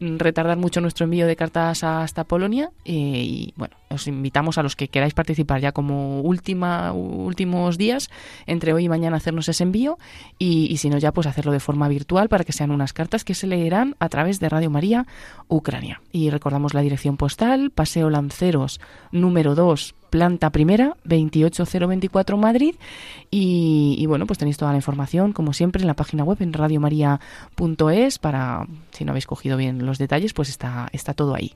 retardar mucho nuestro envío de cartas hasta Polonia. Y bueno os invitamos a los que queráis participar ya como últimos días entre hoy y mañana hacernos ese envío. Y, y si no ya pues hacerlo de forma virtual para que sean unas cartas que se leerán a través de Radio María Ucrania. Y recordamos la dirección postal Paseo Lanceros número 2 planta primera, 28024 Madrid. Y, bueno, pues tenéis toda la información, como siempre, en la página web en radiomaria.es para, si no habéis cogido bien los detalles, pues está, está todo ahí.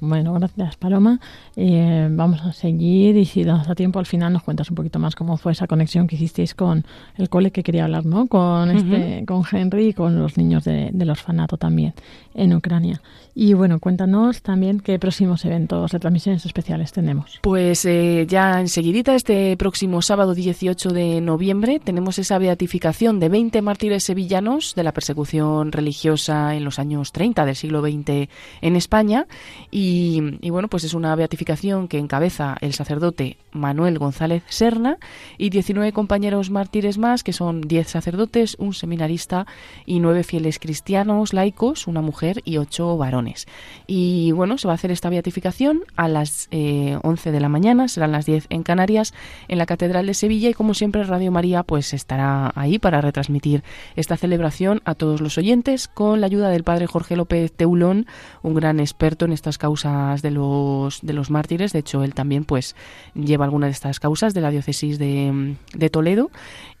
Bueno, gracias Paloma. Eh, vamos a seguir y si nos da tiempo al final nos cuentas un poquito más cómo fue esa conexión que hicisteis con el cole que quería hablar, ¿no? Con este, uh -huh. con Henry y con los niños de, del orfanato también en Ucrania. Y bueno, cuéntanos también qué próximos eventos de transmisiones especiales tenemos. Pues eh, ya enseguidita, este próximo sábado 18 de noviembre, tenemos esa beatificación de 20 mártires sevillanos de la persecución religiosa en los años 30 del siglo XX en España Y, bueno, pues es una beatificación que encabeza el sacerdote Manuel González Serna y 19 compañeros mártires más, que son 10 sacerdotes, un seminarista y 9 fieles cristianos laicos, una mujer y 8 varones. Y bueno, se va a hacer esta beatificación a las eh, 11 de la mañana, serán las 10 en Canarias, en la Catedral de Sevilla y como siempre Radio María pues estará ahí para retransmitir esta celebración a todos los oyentes con la ayuda del padre Jorge López Teulón, un gran experto estas causas de los, de los mártires. De hecho, él también pues lleva alguna de estas causas de la diócesis de, Toledo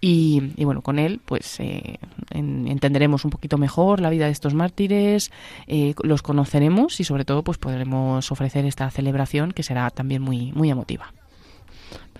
y, y, bueno, con él pues eh, en, entenderemos un poquito mejor la vida de estos mártires, eh, los conoceremos y sobre todo pues podremos ofrecer esta celebración que será también muy, muy emotiva.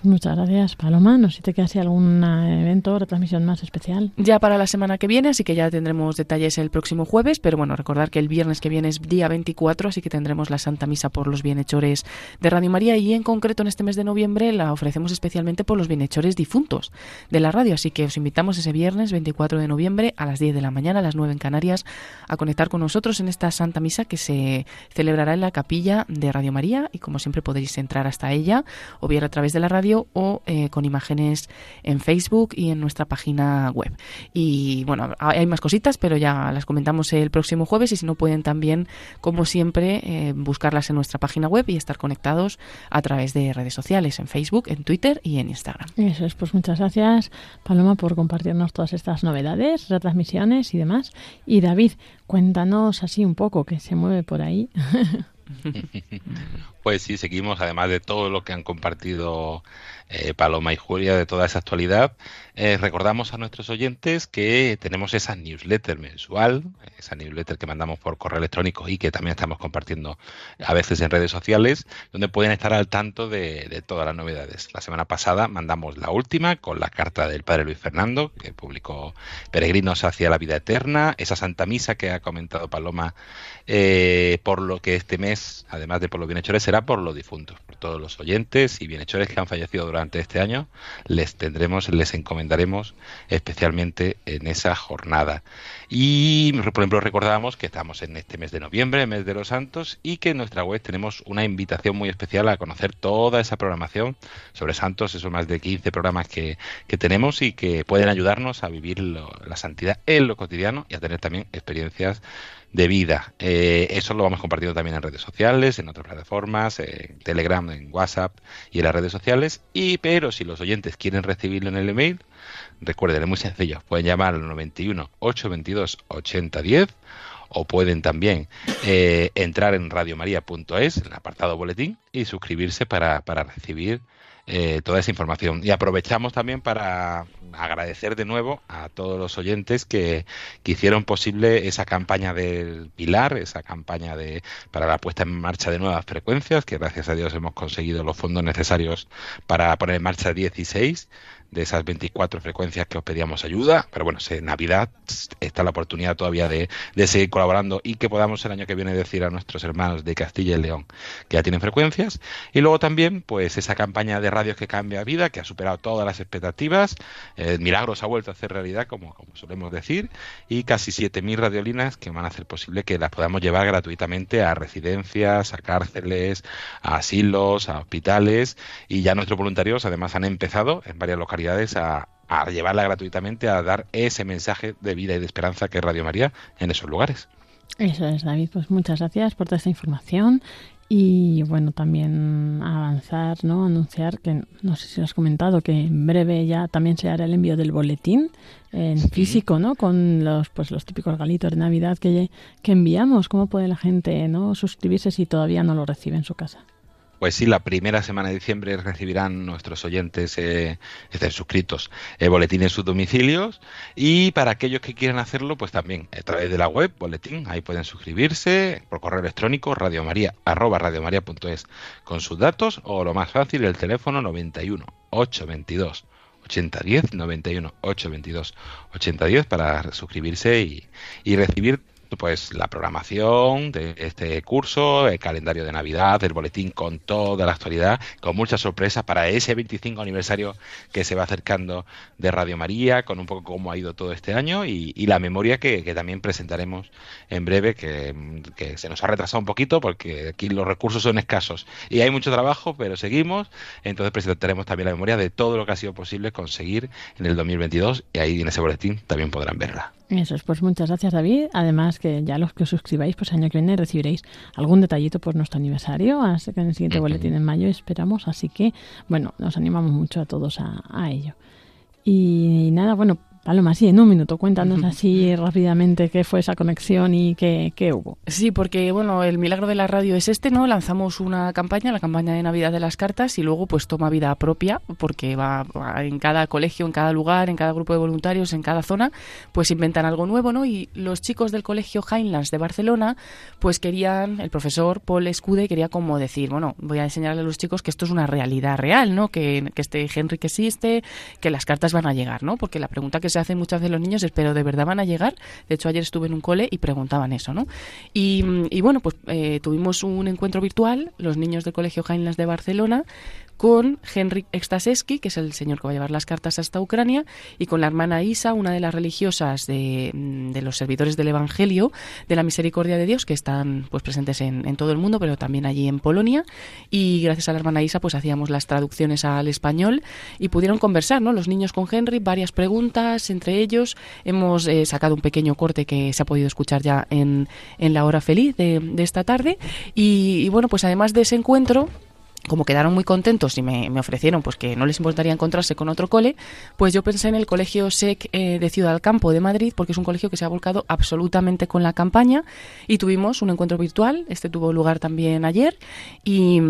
Muchas gracias, Paloma. No sé si te queda algún evento o retransmisión más especial. Ya para la semana que viene, así que ya tendremos detalles el próximo jueves, pero bueno, recordar que el viernes que viene es día 24, así que tendremos la Santa Misa por los bienhechores de Radio María y en concreto en este mes de noviembre la ofrecemos especialmente por los bienhechores difuntos de la radio, así que os invitamos ese viernes 24 de noviembre a las 10 de la mañana, a las 9 en Canarias, a conectar con nosotros en esta Santa Misa que se celebrará en la capilla de Radio María y como siempre podréis entrar hasta ella o bien a través de la radio o eh, con imágenes en Facebook y en nuestra página web. Y bueno, hay más cositas, pero ya las comentamos el próximo jueves y si no pueden también, como siempre, eh, buscarlas en nuestra página web y estar conectados a través de redes sociales, en Facebook, en Twitter y en Instagram. Eso es, pues muchas gracias Paloma por compartirnos todas estas novedades, retransmisiones y demás. Y David, cuéntanos así un poco que se mueve por ahí. *laughs* *laughs* Pues sí, seguimos, además de todo lo que han compartido eh, Paloma y Julia, de toda esa actualidad, eh, recordamos a nuestros oyentes que tenemos esa newsletter mensual, esa newsletter que mandamos por correo electrónico y que también estamos compartiendo a veces en redes sociales, donde pueden estar al tanto de, todas las novedades. La semana pasada mandamos la última con la carta del Padre Luis Fernando, que publicó Peregrinos hacia la vida eterna, esa Santa Misa que ha comentado Paloma, eh, por lo que este mes, además de por los bienhechores, será por los difuntos, por todos los oyentes y bienhechores que han fallecido durante este año, les tendremos, les encomendaremos especialmente en esa jornada. Y, por ejemplo, recordábamos que estamos en este mes de noviembre, mes de los santos, y que en nuestra web tenemos una invitación muy especial a conocer toda esa programación sobre santos, esos más de 15 programas que, que tenemos y que pueden ayudarnos a vivir lo, la santidad en lo cotidiano y a tener también experiencias de vida. Eh, eso lo vamos compartiendo también en redes sociales, en otras plataformas, en Telegram, en WhatsApp y en las redes sociales. Y pero si los oyentes quieren recibirlo en el email, recuerden, es muy sencillo. Pueden llamar al 91 822 8010 o pueden también eh, entrar en radiomaria.es, en el apartado boletín, y suscribirse para, para recibir eh, toda esa información. Y aprovechamos también para agradecer de nuevo a todos los oyentes que, que, hicieron posible esa campaña del Pilar, esa campaña de para la puesta en marcha de nuevas frecuencias, que gracias a Dios hemos conseguido los fondos necesarios para poner en marcha 16 de esas 24 frecuencias que os pedíamos ayuda. Pero bueno, en Navidad está la oportunidad todavía de, de, seguir colaborando y que podamos el año que viene decir a nuestros hermanos de Castilla y León que ya tienen frecuencias. Y luego también, pues esa campaña de radios que cambia vida, que ha superado todas las expectativas. Eh, milagros ha vuelto a hacer realidad, como, como solemos decir. Y casi 7.000 radiolinas que van a hacer posible que las podamos llevar gratuitamente a residencias, a cárceles, a asilos, a hospitales. Y ya nuestros voluntarios además han empezado en varias localidades a, a, llevarla gratuitamente, a dar ese mensaje de vida y de esperanza que es Radio María en esos lugares. Eso es, David. Pues muchas gracias por toda esta información. Y bueno, también avanzar, ¿no? Anunciar que, no sé si lo has comentado, que en breve ya también se hará el envío del boletín en sí. físico, ¿no? Con los, pues los típicos galitos de Navidad que, que enviamos. ¿Cómo puede la gente, ¿no? Suscribirse si todavía no lo recibe en su casa? Pues sí, la primera semana de diciembre recibirán nuestros oyentes eh, estén suscritos el boletín en sus domicilios. Y para aquellos que quieran hacerlo, pues también a través de la web, boletín, ahí pueden suscribirse por correo electrónico radiomaria arroba radiomaria.es con sus datos o lo más fácil el teléfono 91 822 8010 91 822 8010 para suscribirse y, y recibir pues la programación de este curso, el calendario de Navidad, el boletín con toda la actualidad, con muchas sorpresas para ese 25 aniversario que se va acercando de Radio María, con un poco cómo ha ido todo este año y, la memoria que, también presentaremos en breve, que, que se nos ha retrasado un poquito porque aquí los recursos son escasos y hay mucho trabajo, pero seguimos. Entonces presentaremos también la memoria de todo lo que ha sido posible conseguir en el 2022 y ahí en ese boletín también podrán verla. Eso es, pues muchas gracias David. Además que ya los que os suscribáis, pues año que viene recibiréis algún detallito por nuestro aniversario, así que en el siguiente boletín en mayo esperamos, así que bueno, nos animamos mucho a todos a, a ello. Y nada, bueno, Paloma, sí, en un minuto, cuéntanos así rápidamente qué fue esa conexión y qué, qué, hubo. Sí, porque bueno, el milagro de la radio es este, ¿no? Lanzamos una campaña, la campaña de Navidad de las cartas, y luego pues toma vida propia, porque va, en cada colegio, en cada lugar, en cada grupo de voluntarios, en cada zona, pues inventan algo nuevo, ¿no? Y los chicos del colegio Highlands de Barcelona, pues querían, el profesor Paul Escude quería como decir, bueno, voy a enseñarle a los chicos que esto es una realidad real, ¿no? Que, que este Henry que existe, que las cartas van a llegar, ¿no? Porque la pregunta que se hacen muchas veces los niños pero ¿de verdad van a llegar? De hecho, ayer estuve en un cole y preguntaban eso, ¿no? Y, bueno, pues eh, tuvimos un encuentro virtual, los niños del Colegio Heinlein de Barcelona, con Henrik Ekstaseski, que es el señor que va a llevar las cartas hasta Ucrania, y con la hermana Isa, una de las religiosas de, de los servidores del Evangelio de la Misericordia de Dios, que están pues presentes en, todo el mundo, pero también allí en Polonia. Y gracias a la hermana Isa, pues hacíamos las traducciones al español y pudieron conversar, ¿no? Los niños con Henry, varias preguntas entre ellos. Hemos eh, sacado un pequeño corte que se ha podido escuchar ya en, en la hora feliz de, esta tarde. Y bueno, pues además de ese encuentro, como quedaron muy contentos y me, ofrecieron pues que no les importaría encontrarse con otro cole, pues yo pensé en el Colegio SEC eh, de Ciudad del Campo de Madrid, porque es un colegio que se ha volcado absolutamente con la campaña y tuvimos un encuentro virtual, este tuvo lugar también ayer y,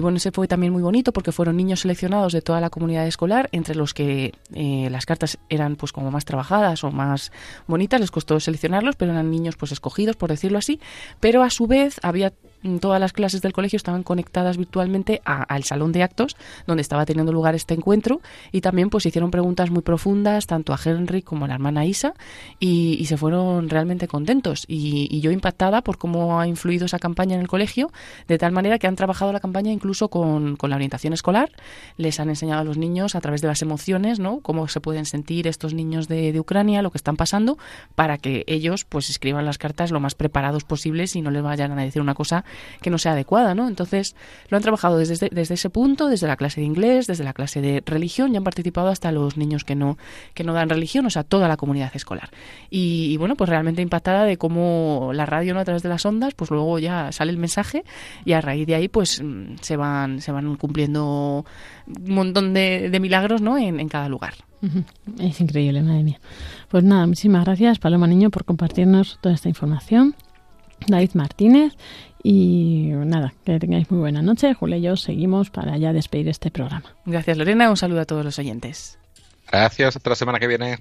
bueno, ese fue también muy bonito porque fueron niños seleccionados de toda la comunidad escolar, entre los que eh, las cartas eran pues como más trabajadas o más bonitas, les costó seleccionarlos, pero eran niños pues escogidos, por decirlo así, pero a su vez había todas las clases del colegio estaban conectadas virtualmente al salón de actos donde estaba teniendo lugar este encuentro y también pues hicieron preguntas muy profundas tanto a Henry como a la hermana Isa y, se fueron realmente contentos. Y, yo impactada por cómo ha influido esa campaña en el colegio de tal manera que han trabajado la campaña incluso con, la orientación escolar. Les han enseñado a los niños a través de las emociones no cómo se pueden sentir estos niños de, de Ucrania lo que están pasando para que ellos pues escriban las cartas lo más preparados posibles y no les vayan a decir una cosa que no sea adecuada, ¿no? Entonces lo han trabajado desde, desde ese punto, desde la clase de inglés, desde la clase de religión y han participado hasta los niños que no, que no dan religión, o sea, toda la comunidad escolar. Y, bueno, pues realmente impactada de cómo la radio, ¿no? A través de las ondas, pues luego ya sale el mensaje y a raíz de ahí, pues mm, se van, se van cumpliendo un montón de, milagros, ¿no? En, en cada lugar. Es increíble, madre mía. Pues nada, muchísimas gracias, Paloma Niño, por compartirnos toda esta información. David Martínez y nada, que tengáis muy buena noche. Julia y yo seguimos para ya despedir este programa. Gracias Lorena, un saludo a todos los oyentes. Gracias, hasta la semana que viene.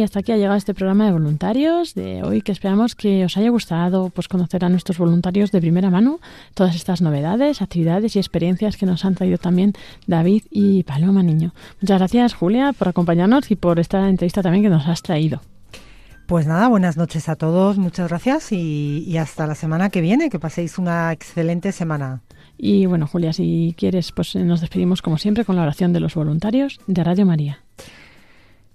Y hasta aquí ha llegado este programa de voluntarios de hoy que esperamos que os haya gustado pues conocer a nuestros voluntarios de primera mano, todas estas novedades, actividades y experiencias que nos han traído también David y Paloma Niño. Muchas gracias Julia por acompañarnos y por esta entrevista también que nos has traído. Pues nada, buenas noches a todos, muchas gracias y, y hasta la semana que viene, que paséis una excelente semana. Y bueno, Julia, si quieres, pues nos despedimos como siempre con la oración de los voluntarios de Radio María.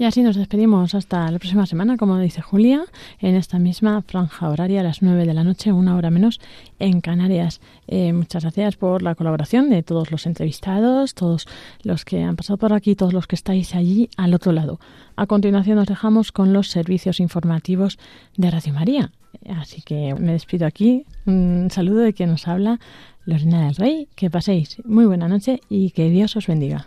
Y así nos despedimos hasta la próxima semana, como dice Julia, en esta misma franja horaria a las 9 de la noche, una hora menos, en Canarias. Eh, muchas gracias por la colaboración de todos los entrevistados, todos los que han pasado por aquí, todos los que estáis allí al otro lado. A continuación nos dejamos con los servicios informativos de Radio María. Así que me despido aquí. Un saludo de quien nos habla, Lorena del Rey. Que paséis muy buena noche y que Dios os bendiga.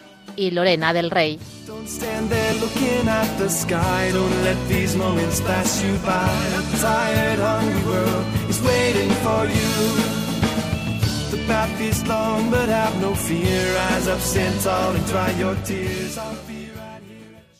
y Lorena del Rey. path is long, but have no fear. Up, and dry your tears.